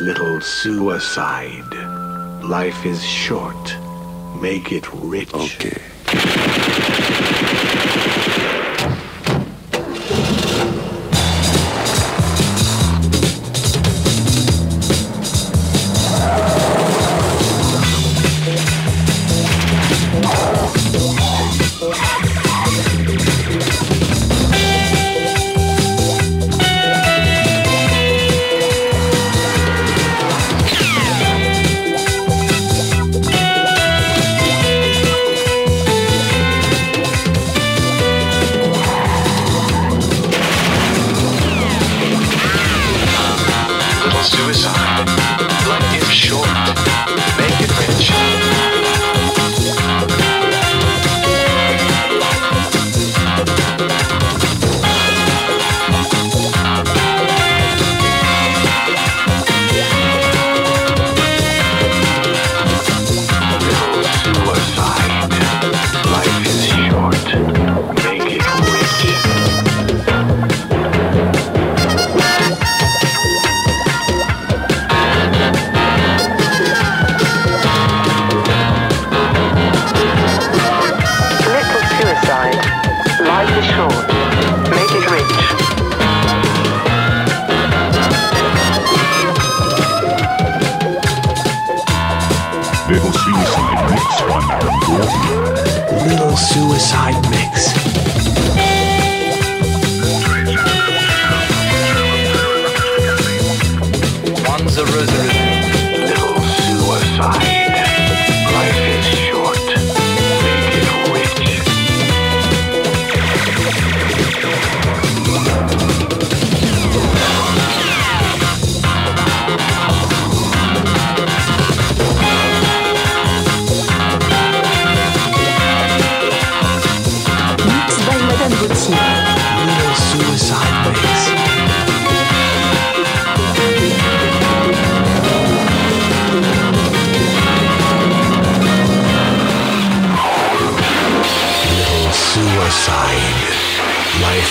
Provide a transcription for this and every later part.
little suicide. Life is short. Make it rich. Okay.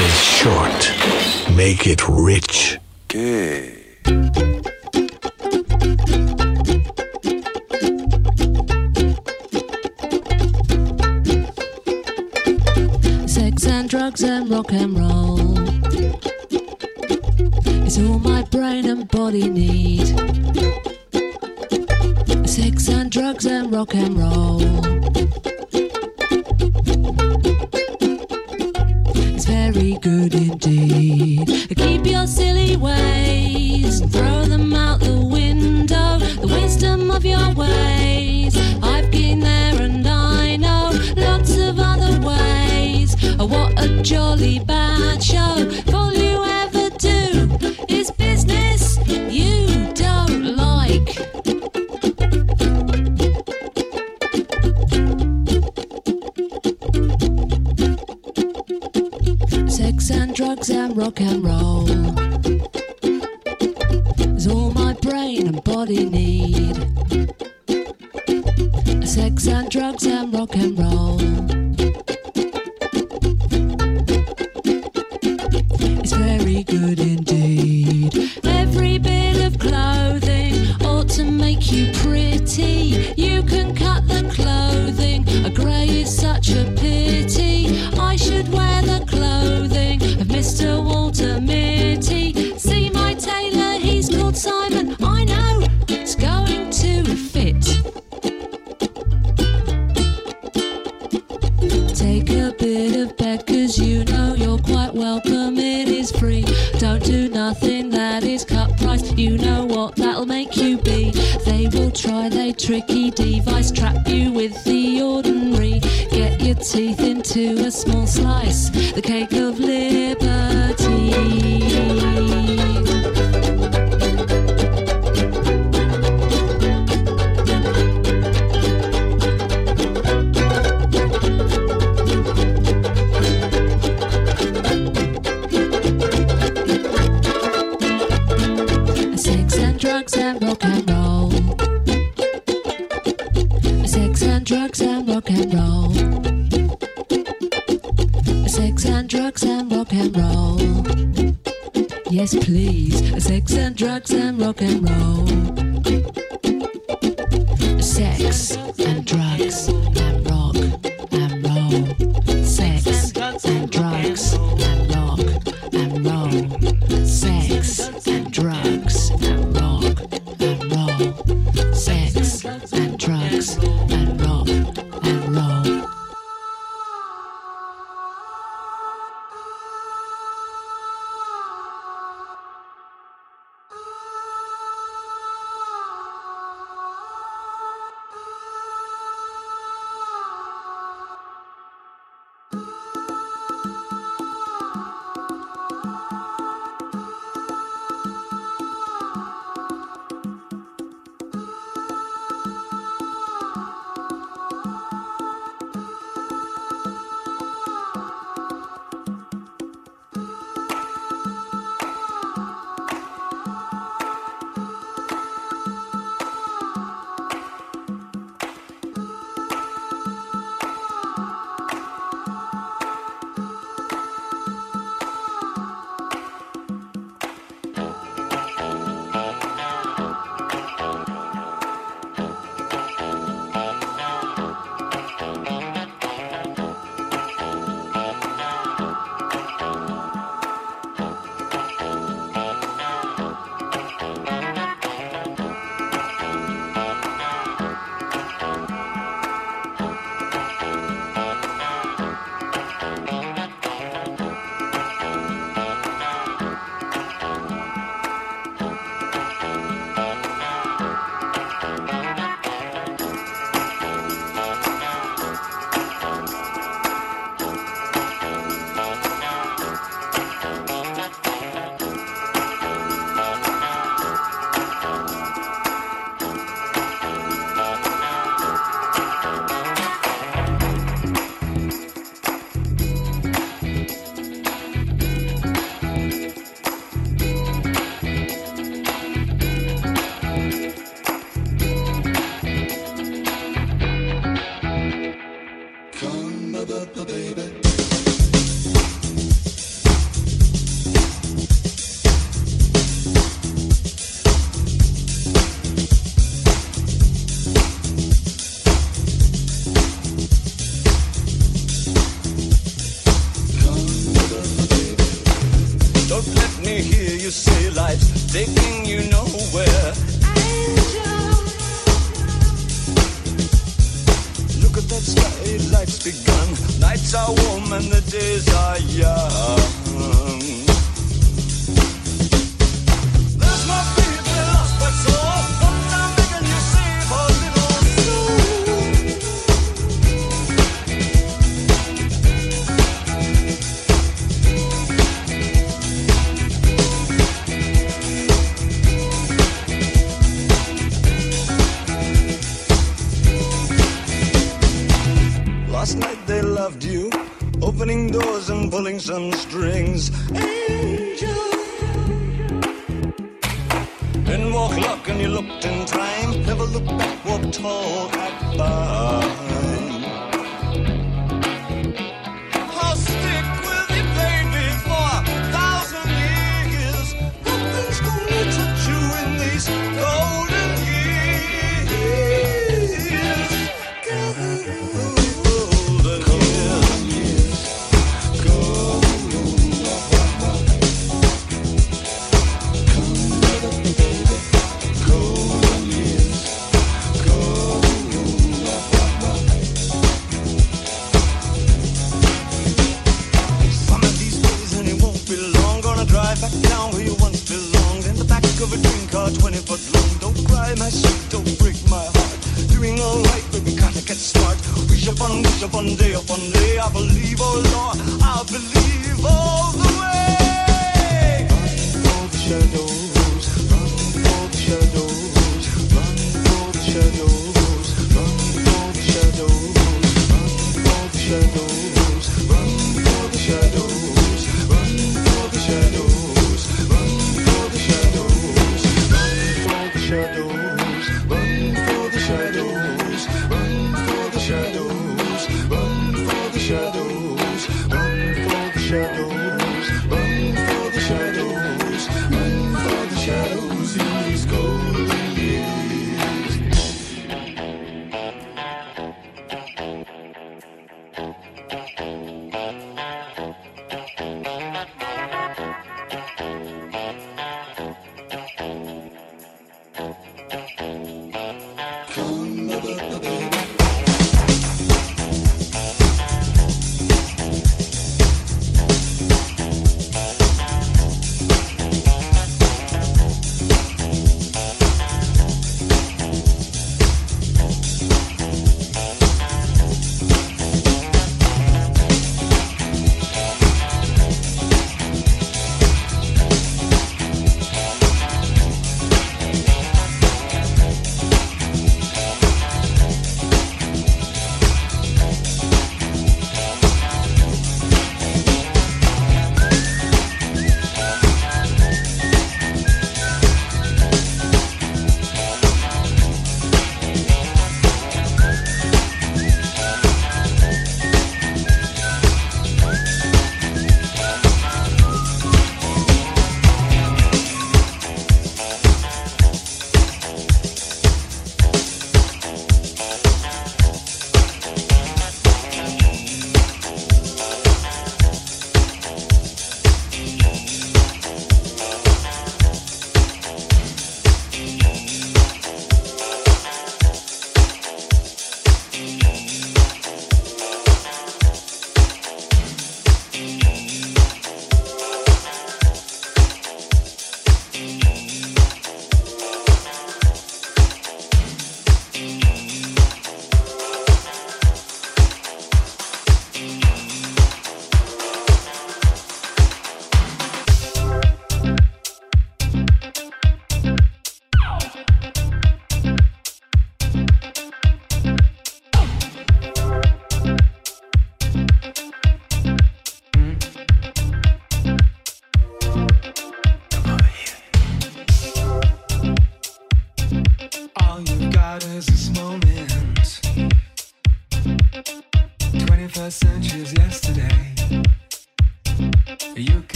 is short. Make it rich. Okay. Sex and drugs and rock and roll. It's all my brain and body need. Sex and drugs and rock and roll. indeed. Keep your silly ways, throw them out the window. The wisdom of your ways, I've been there and I know lots of other ways. Oh, what a jolly bad show! Some. let's start. Wish upon, wish upon, day upon day. I believe, oh Lord, I believe all the way. Run, Lord, shadows, run, Lord, shadows, run, Lord, shadows, run, Lord, shadows, run, Lord, shadows.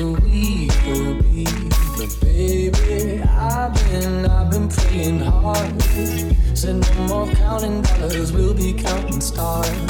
That we could be. But baby, I've been, I've been praying hard. Said no more counting dollars, we'll be counting stars.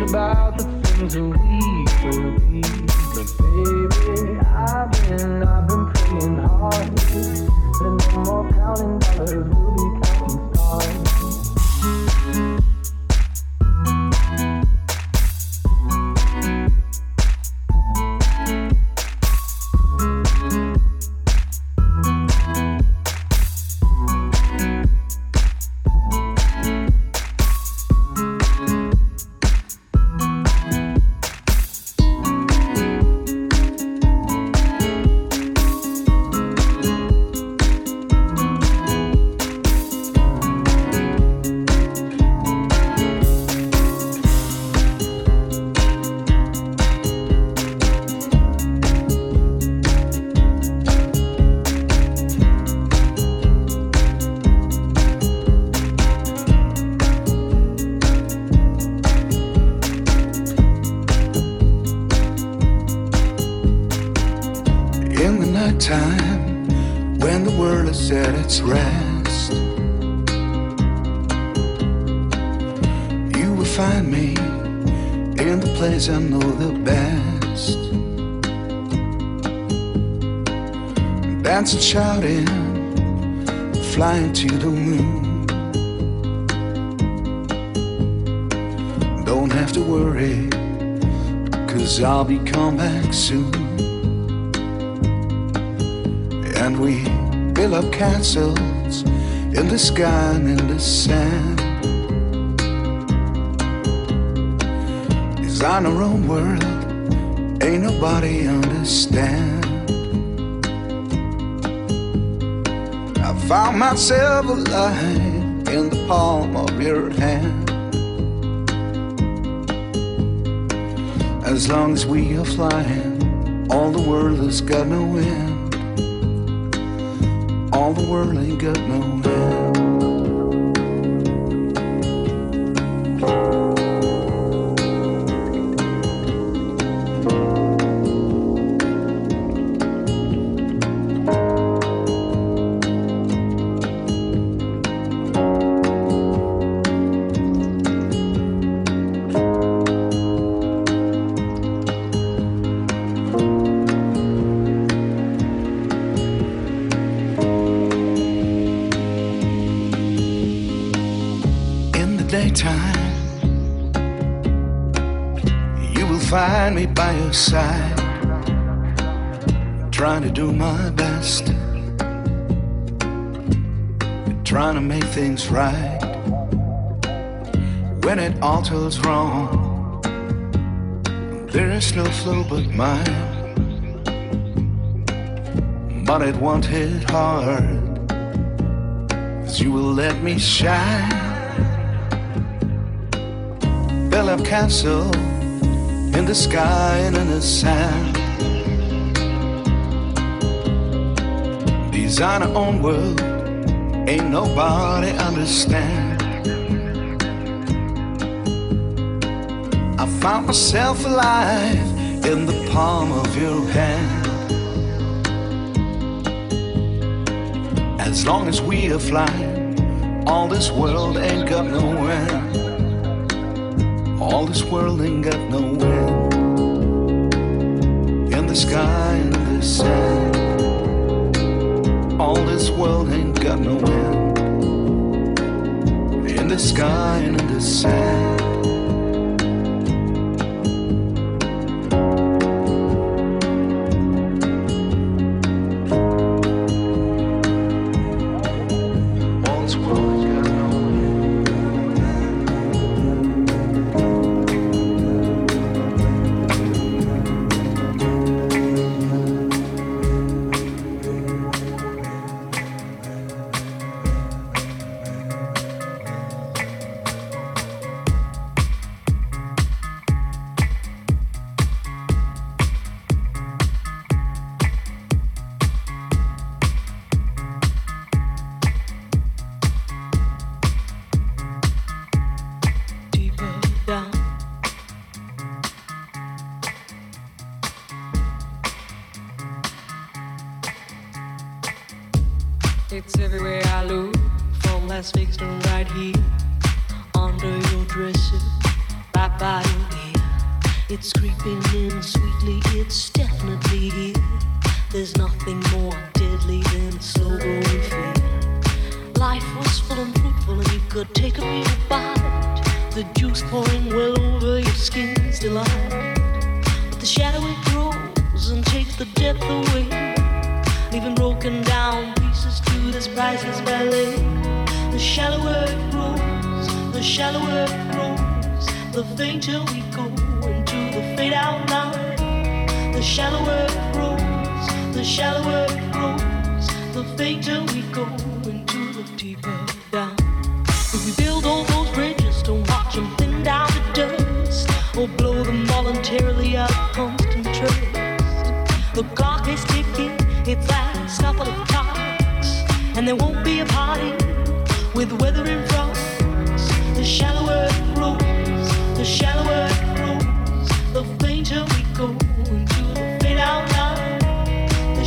about the things we could be. But baby, I've been, I've been praying hard. More counting dollars, we'll be counting stars. To the moon. Don't have to worry, cause I'll be come back soon. And we build up castles in the sky and in the sand. Design our own world, ain't nobody understand. Found myself alive in the palm of your hand. As long as we are flying, all the world has got no end. All the world ain't got no end. When it all goes wrong, there is no flow but mine. But it won't hit hard, 'cause you will let me shine. build up castle in the sky and in the sand. Design our own world, ain't nobody understand. Found myself alive in the palm of your hand. As long as we are flying, all this world ain't got no end. All this world ain't got no end. In the sky and in the sand. All this world ain't got no end. In the sky and in the sand.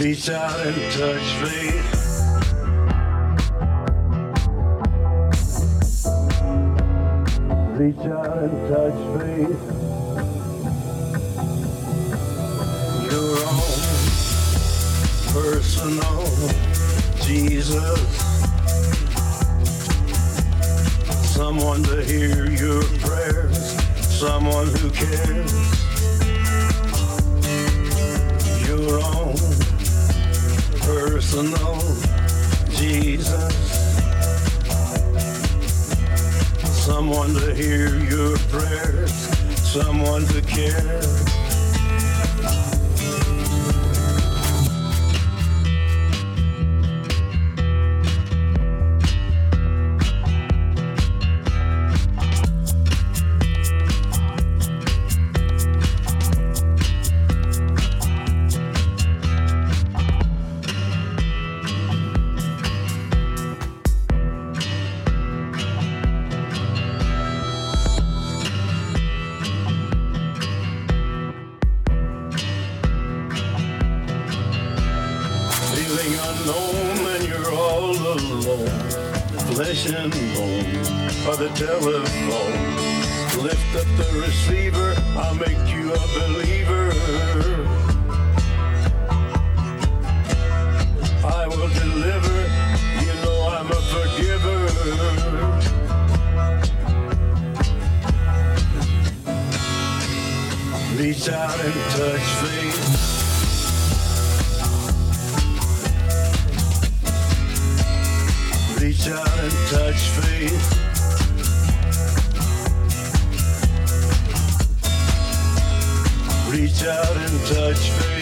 Reach out and touch faith. Reach out and touch faith. Your own personal Jesus. Someone to hear your prayers, someone who cares. Jesus. Someone to hear your prayers, someone to care. Reach out and touch faith. Reach out and touch faith.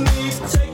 me, take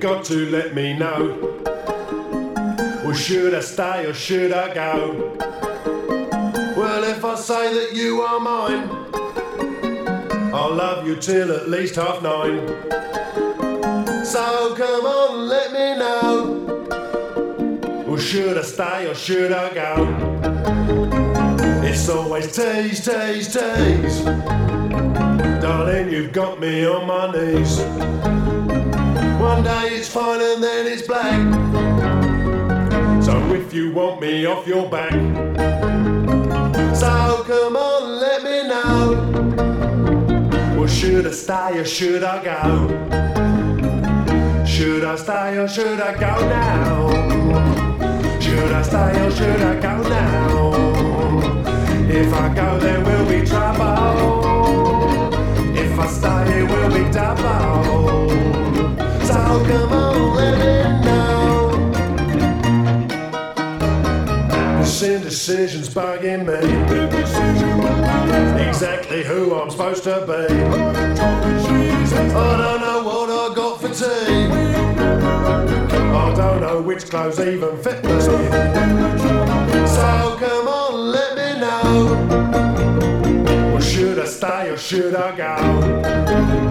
you've got to let me know. Well, should I stay or should I go? Well, if I say that you are mine, I'll love you till at least half nine. So come on, let me know. Well, should I stay or should I go? It's always tease, tease, tease. Darling, you've got me on my knees. One day it's fine and then it's black. So if you want me off your back, so come on, let me know. Well, should I stay or should I go? Should I stay or should I go now? Should I stay or should I go now? If I go, there will be trouble. If I stay, it will be double. So come on, let me know. This indecision's bugging me. Exactly who I'm supposed to be. I don't know what I got for tea. I don't know which clothes even fit me. So come on, let me know. Well, should I stay or should I go?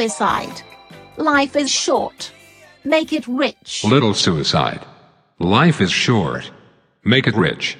suicide. Life is short. Make it rich. Little suicide. Life is short. Make it rich.